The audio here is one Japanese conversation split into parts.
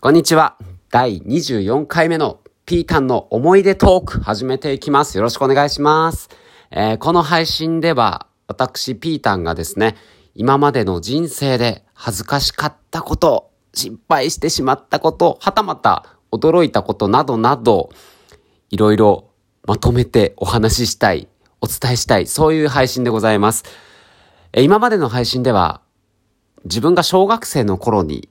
こんにちは。第24回目のピータンの思い出トーク始めていきます。よろしくお願いします。えー、この配信では私ピータンがですね、今までの人生で恥ずかしかったこと、失敗してしまったこと、はたまた驚いたことなどなど、いろいろまとめてお話ししたい、お伝えしたい、そういう配信でございます。えー、今までの配信では自分が小学生の頃に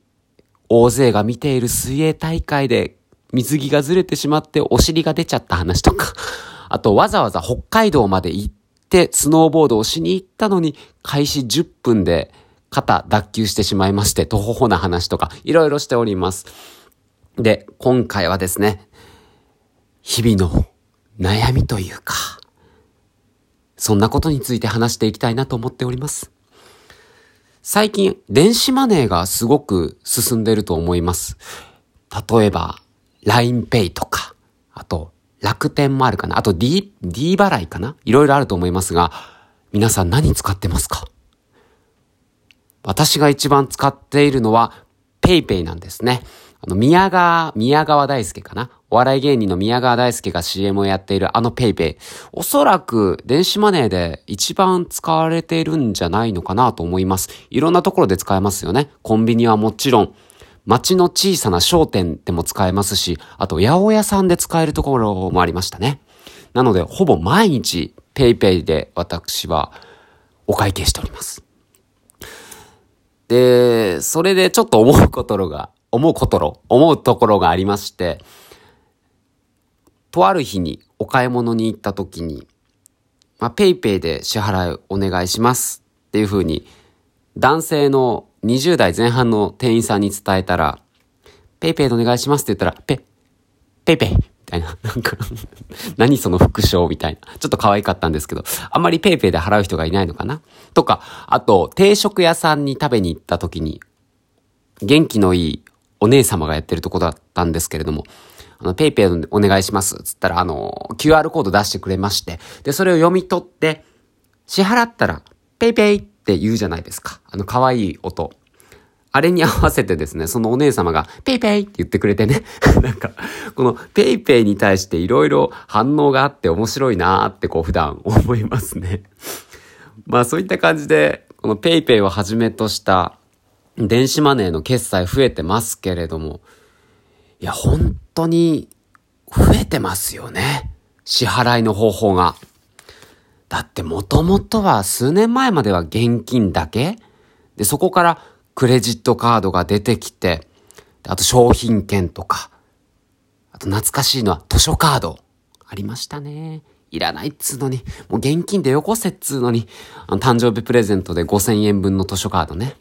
大勢が見ている水泳大会で水着がずれてしまってお尻が出ちゃった話とか、あとわざわざ北海道まで行ってスノーボードをしに行ったのに開始10分で肩脱臼してしまいまして、とほほな話とかいろいろしております。で、今回はですね、日々の悩みというか、そんなことについて話していきたいなと思っております。最近、電子マネーがすごく進んでると思います。例えば、LINEPay とか、あと、楽天もあるかな。あと D、D 払いかないろいろあると思いますが、皆さん何使ってますか？私が一番使っているのは PayPay なんですね。あの、宮川、宮川大輔かな？お笑い芸人の宮川大輔が CM をやっているあの PayPay。おそらく電子マネーで一番使われているんじゃないのかなと思います。いろんなところで使えますよね。コンビニはもちろん、街の小さな商店でも使えますし、あと八百屋さんで使えるところもありましたね。なので、ほぼ毎日 PayPay で私はお会計しております。で、それでちょっと思うことが思うことろ、思うところがありまして、とある日にお買い物に行った時に、まあ、ペイペイで支払いお願いしますっていう風に、男性の20代前半の店員さんに伝えたら、ペイペイでお願いしますって言ったら、ペ、ペイペイみたいな、なんか 何その復唱みたいな。ちょっと可愛かったんですけど、あんまりペイペイで払う人がいないのかなとか、あと、定食屋さんに食べに行った時に、元気のいいお姉様がやってるとこだったんですけれども、あの、ペイペイお願いします。つったら、あの、QR コード出してくれまして、で、それを読み取って、支払ったら、ペイペイって言うじゃないですか。あの、可愛い音。あれに合わせてですね、そのお姉様が、ペイペイって言ってくれてね。なんか、このペイペイに対していろいろ反応があって面白いなーってこう普段思いますね。まあそういった感じで、このペイペイをはじめとした電子マネーの決済増えてますけれども、いや、本当に増えてますよね。支払いの方法が。だってもともとは数年前までは現金だけで、そこからクレジットカードが出てきて、あと商品券とか、あと懐かしいのは図書カード。ありましたね。いらないっつうのに、もう現金でよこせっつうのに、あの誕生日プレゼントで5000円分の図書カードね。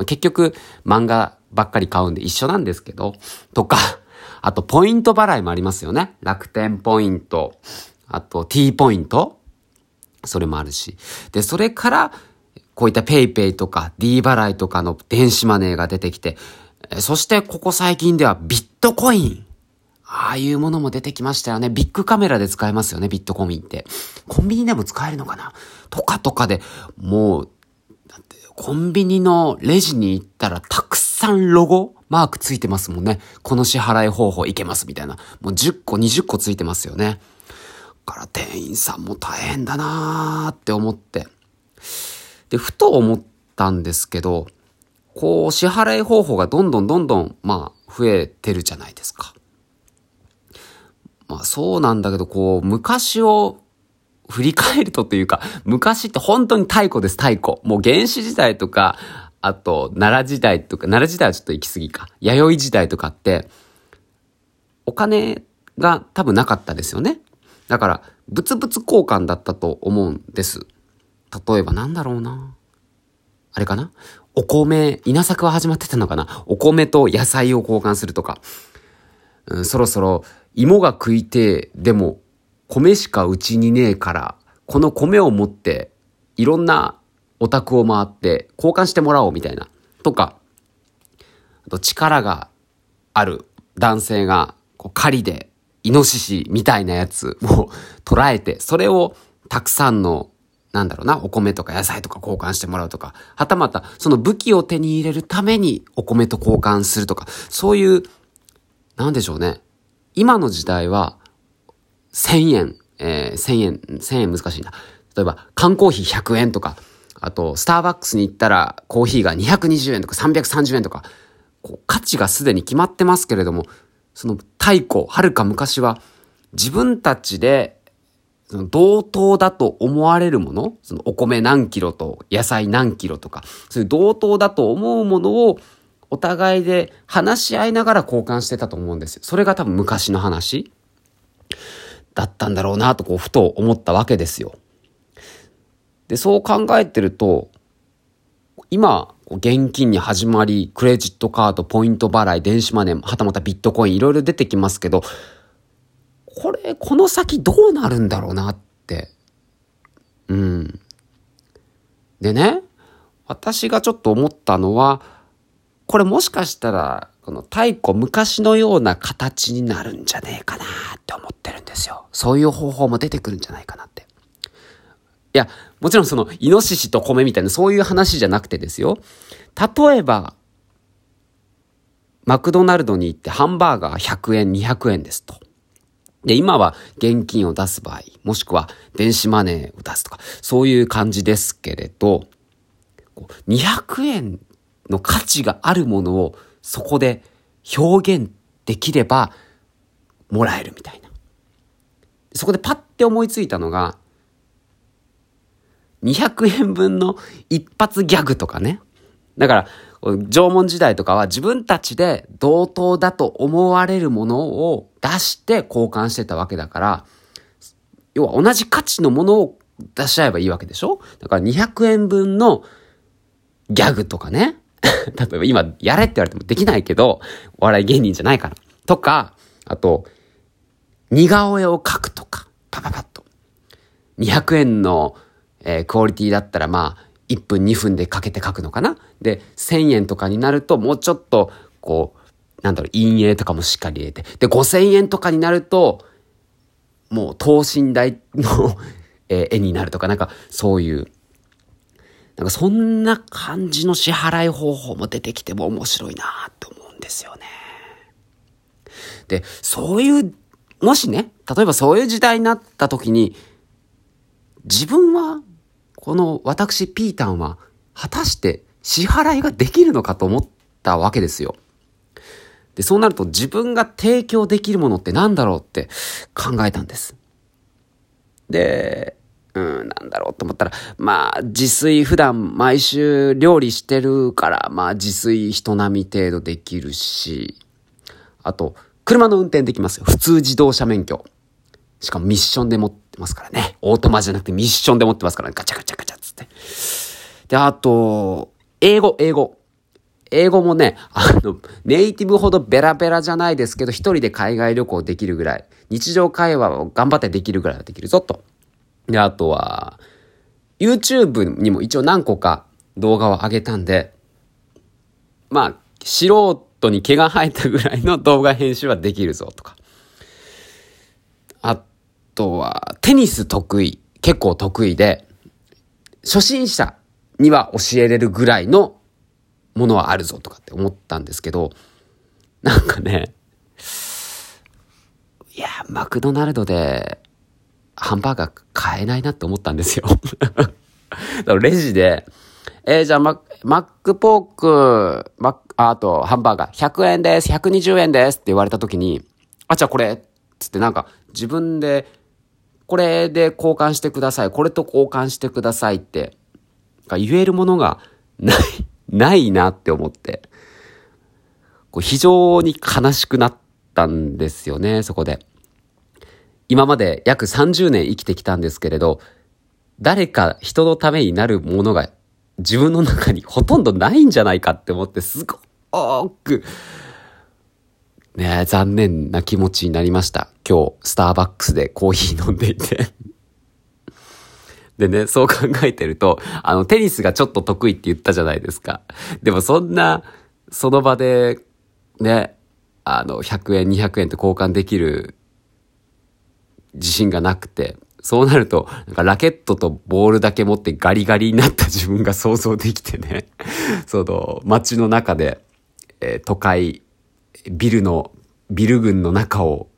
まあ、結局、漫画ばっかり買うんで一緒なんですけど、とか、あと、ポイント払いもありますよね。楽天ポイント、あと、T ポイントそれもあるし。で、それから、こういった PayPay とか D 払いとかの電子マネーが出てきて、そしてここ最近ではビットコイン。ああいうものも出てきましたよね。ビッグカメラで使えますよね、ビットコインって。コンビニでも使えるのかな？とかとかで、もう、コンビニのレジに行ったらたくさんロゴマークついてますもんね。この支払い方法いけますみたいな。もう10個、20個ついてますよね。から店員さんも大変だなーって思って。で、ふと思ったんですけど、こう支払い方法がどんどんどんどん、まあ、増えてるじゃないですか。まあそうなんだけど、こう、昔を振り返るとというか、昔って本当に太古です、太古。もう原始時代とか、あと、奈良時代とか、奈良時代はちょっと行き過ぎか。弥生時代とかって、お金が多分なかったですよね。だから、物々交換だったと思うんです。例えばなんだろうな。あれかな？お米、稲作は始まってたのかな？お米と野菜を交換するとか。うん、そろそろ芋が食いてでも米しかうちにねえから、この米を持って、いろんなお宅を回って交換してもらおうみたいな。とか、あと力がある男性が、こう狩りで、イノシシみたいなやつを 捉えて、それをたくさんの、なんだろうな、お米とか野菜とか交換してもらうとか、はたまた、その武器を手に入れるためにお米と交換するとか、そういうなんでしょうね。今の時代は、1000円、えー、1000円、1000円難しいな。例えば、缶コーヒー100円とか、あと、スターバックスに行ったら、コーヒーが220円とか330円とか、こう価値がすでに決まってますけれども、その太古、はるか昔は、自分たちで、その同等だと思われるもの、そのお米何キロと野菜何キロとか、そういう同等だと思うものをお互いで話し合いながら交換してたと思うんですよ。それが多分昔の話だったんだろうなとこうふと思ったわけですよ。で、そう考えてると、今、現金に始まり、クレジットカード、ポイント払い、電子マネー、はたまたビットコイン、いろいろ出てきますけど、これ、この先どうなるんだろうなって。うん。でね、私がちょっと思ったのは、これもしかしたら、この太古昔のような形になるんじゃねえかなって思ってるですよ。そういう方法も出てくるんじゃないかなって。いや、もちろんその、イノシシと米みたいなそういう話じゃなくてですよ。例えば、マクドナルドに行ってハンバーガー100円、200円ですと。で、今は現金を出す場合、もしくは電子マネーを出すとか、そういう感じですけれど、200円の価値があるものをそこで表現できればもらえるみたいな。そこでパッて思いついたのが、200円分の一発ギャグとかね。だから、縄文時代とかは自分たちで同等だと思われるものを出して交換してたわけだから、要は同じ価値のものを出し合えばいいわけでしょ？だから200円分のギャグとかね。例えば今やれって言われてもできないけど、お笑い芸人じゃないから。とか、あと、似顔絵を描くとか、パパパッと。200円のえー、クオリティだったらまあ、1分2分でかけて書くのかな？で、1000円とかになるともうちょっと、こう、なんだろう、陰影とかもしっかり入れて。で、5000円とかになると、もう等身大のえ絵になるとか、なんかそういう、なんかそんな感じの支払い方法も出てきても面白いなって思うんですよね。で、そういう、もしね、例えばそういう時代になった時に、自分はこの私ピータンは果たして支払いができるのかと思ったわけですよ。で、そうなると自分が提供できるものって何だろうって考えたんです。で、うん、なんだろうと思ったら、まあ、自炊普段毎週料理してるから、まあ、自炊人並み程度できるし、あと、車の運転できますよ。普通自動車免許。しかもミッションで持ってますからね。オートマじゃなくてミッションで持ってますからね。ガチャガチャガチャっつって。で、あと、英語、英語。英語もね、あの、ネイティブほどベラベラじゃないですけど、一人で海外旅行できるぐらい、日常会話を頑張ってできるぐらいはできるぞと。で、あとは、YouTube にも一応何個か動画を上げたんで、まあ、素人に毛が生えたぐらいの動画編集はできるぞとか。あとは、テニス得意、結構得意で、初心者には教えれるぐらいのものはあるぞとかって思ったんですけど、なんかね、いや、マクドナルドでハンバーガー買えないなって思ったんですよ。レジで、えー、じゃあママックポーク、マあとハンバーガー。100円です、120円です。って言われた時に、あ、じゃあこれ、つってなんか自分でこれで交換してください。これと交換してくださいって、言えるものがない、ないなって思って、こう非常に悲しくなったんですよね、そこで。今まで約30年生きてきたんですけれど、誰か人のためになるものが自分の中にほとんどないんじゃないかって思って、すごーくね残念な気持ちになりました。今日、スターバックスでコーヒー飲んでいてでね、そう考えてると、あの、テニスがちょっと得意って言ったじゃないですか。でもそんな、その場で、ね、あの、100円、200円って交換できる自信がなくて、そうなると、なんかラケットとボールだけ持ってガリガリになった自分が想像できてね、その、街の中で、え、都会、ビルのビル群の中を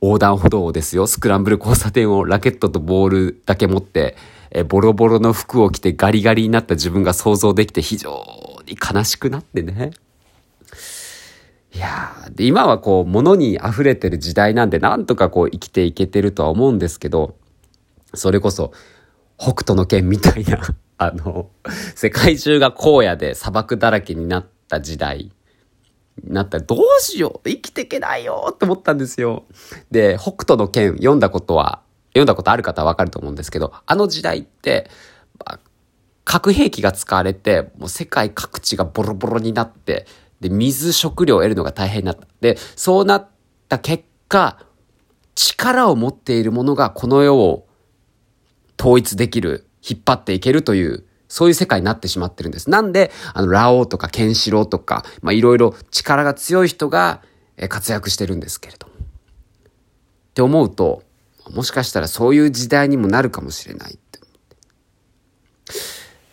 横断歩道ですよ、スクランブル交差点をラケットとボールだけ持って、えボロボロの服を着てガリガリになった自分が想像できて非常に悲しくなってね。いやで今はこう物に溢れてる時代なんでなんとかこう生きていけてるとは思うんですけど、それこそ北斗の剣みたいなあの、世界中が荒野で砂漠だらけになった時代なったらどうしよう生きていけないよって思ったんですよ。で、北斗の剣読んだことは、読んだことある方はわかると思うんですけど、あの時代って、核兵器が使われて、もう世界各地がボロボロになって、で、水、食料を得るのが大変になった。で、そうなった結果、力を持っているものがこの世を統一できる、引っ張っていけるという、そういう世界になってしまってるんです。なんで、あの、ラオウとかケンシロウとか、まあ、いろいろ力が強い人が活躍してるんですけれども。って思うと、もしかしたらそういう時代にもなるかもしれないってって。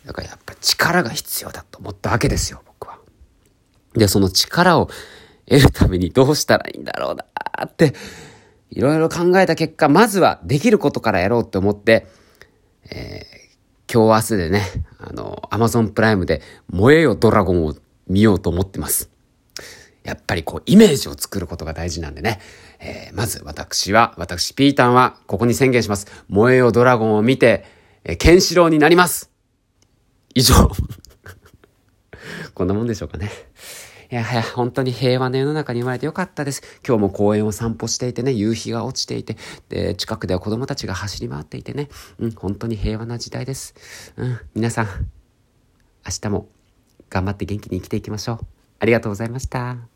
だからやっぱ力が必要だと思ったわけですよ、僕は。で、その力を得るためにどうしたらいいんだろうなって、いろいろ考えた結果、まずはできることからやろうって思って、えー、今日明日でね、あの、アマゾンプライムで燃えよドラゴンを見ようと思ってます。やっぱりこう、イメージを作ることが大事なんでね。えー、まず私は、私ピータンは、ここに宣言します。燃えよドラゴンを見て、えー、ケンシロウになります以上。こんなもんでしょうかね。いやはや、本当に平和な世の中に生まれてよかったです。今日も公園を散歩していてね、夕日が落ちていて、で、近くでは子供たちが走り回っていてね、うん、本当に平和な時代です。うん、皆さん、明日も頑張って元気に生きていきましょう。ありがとうございました。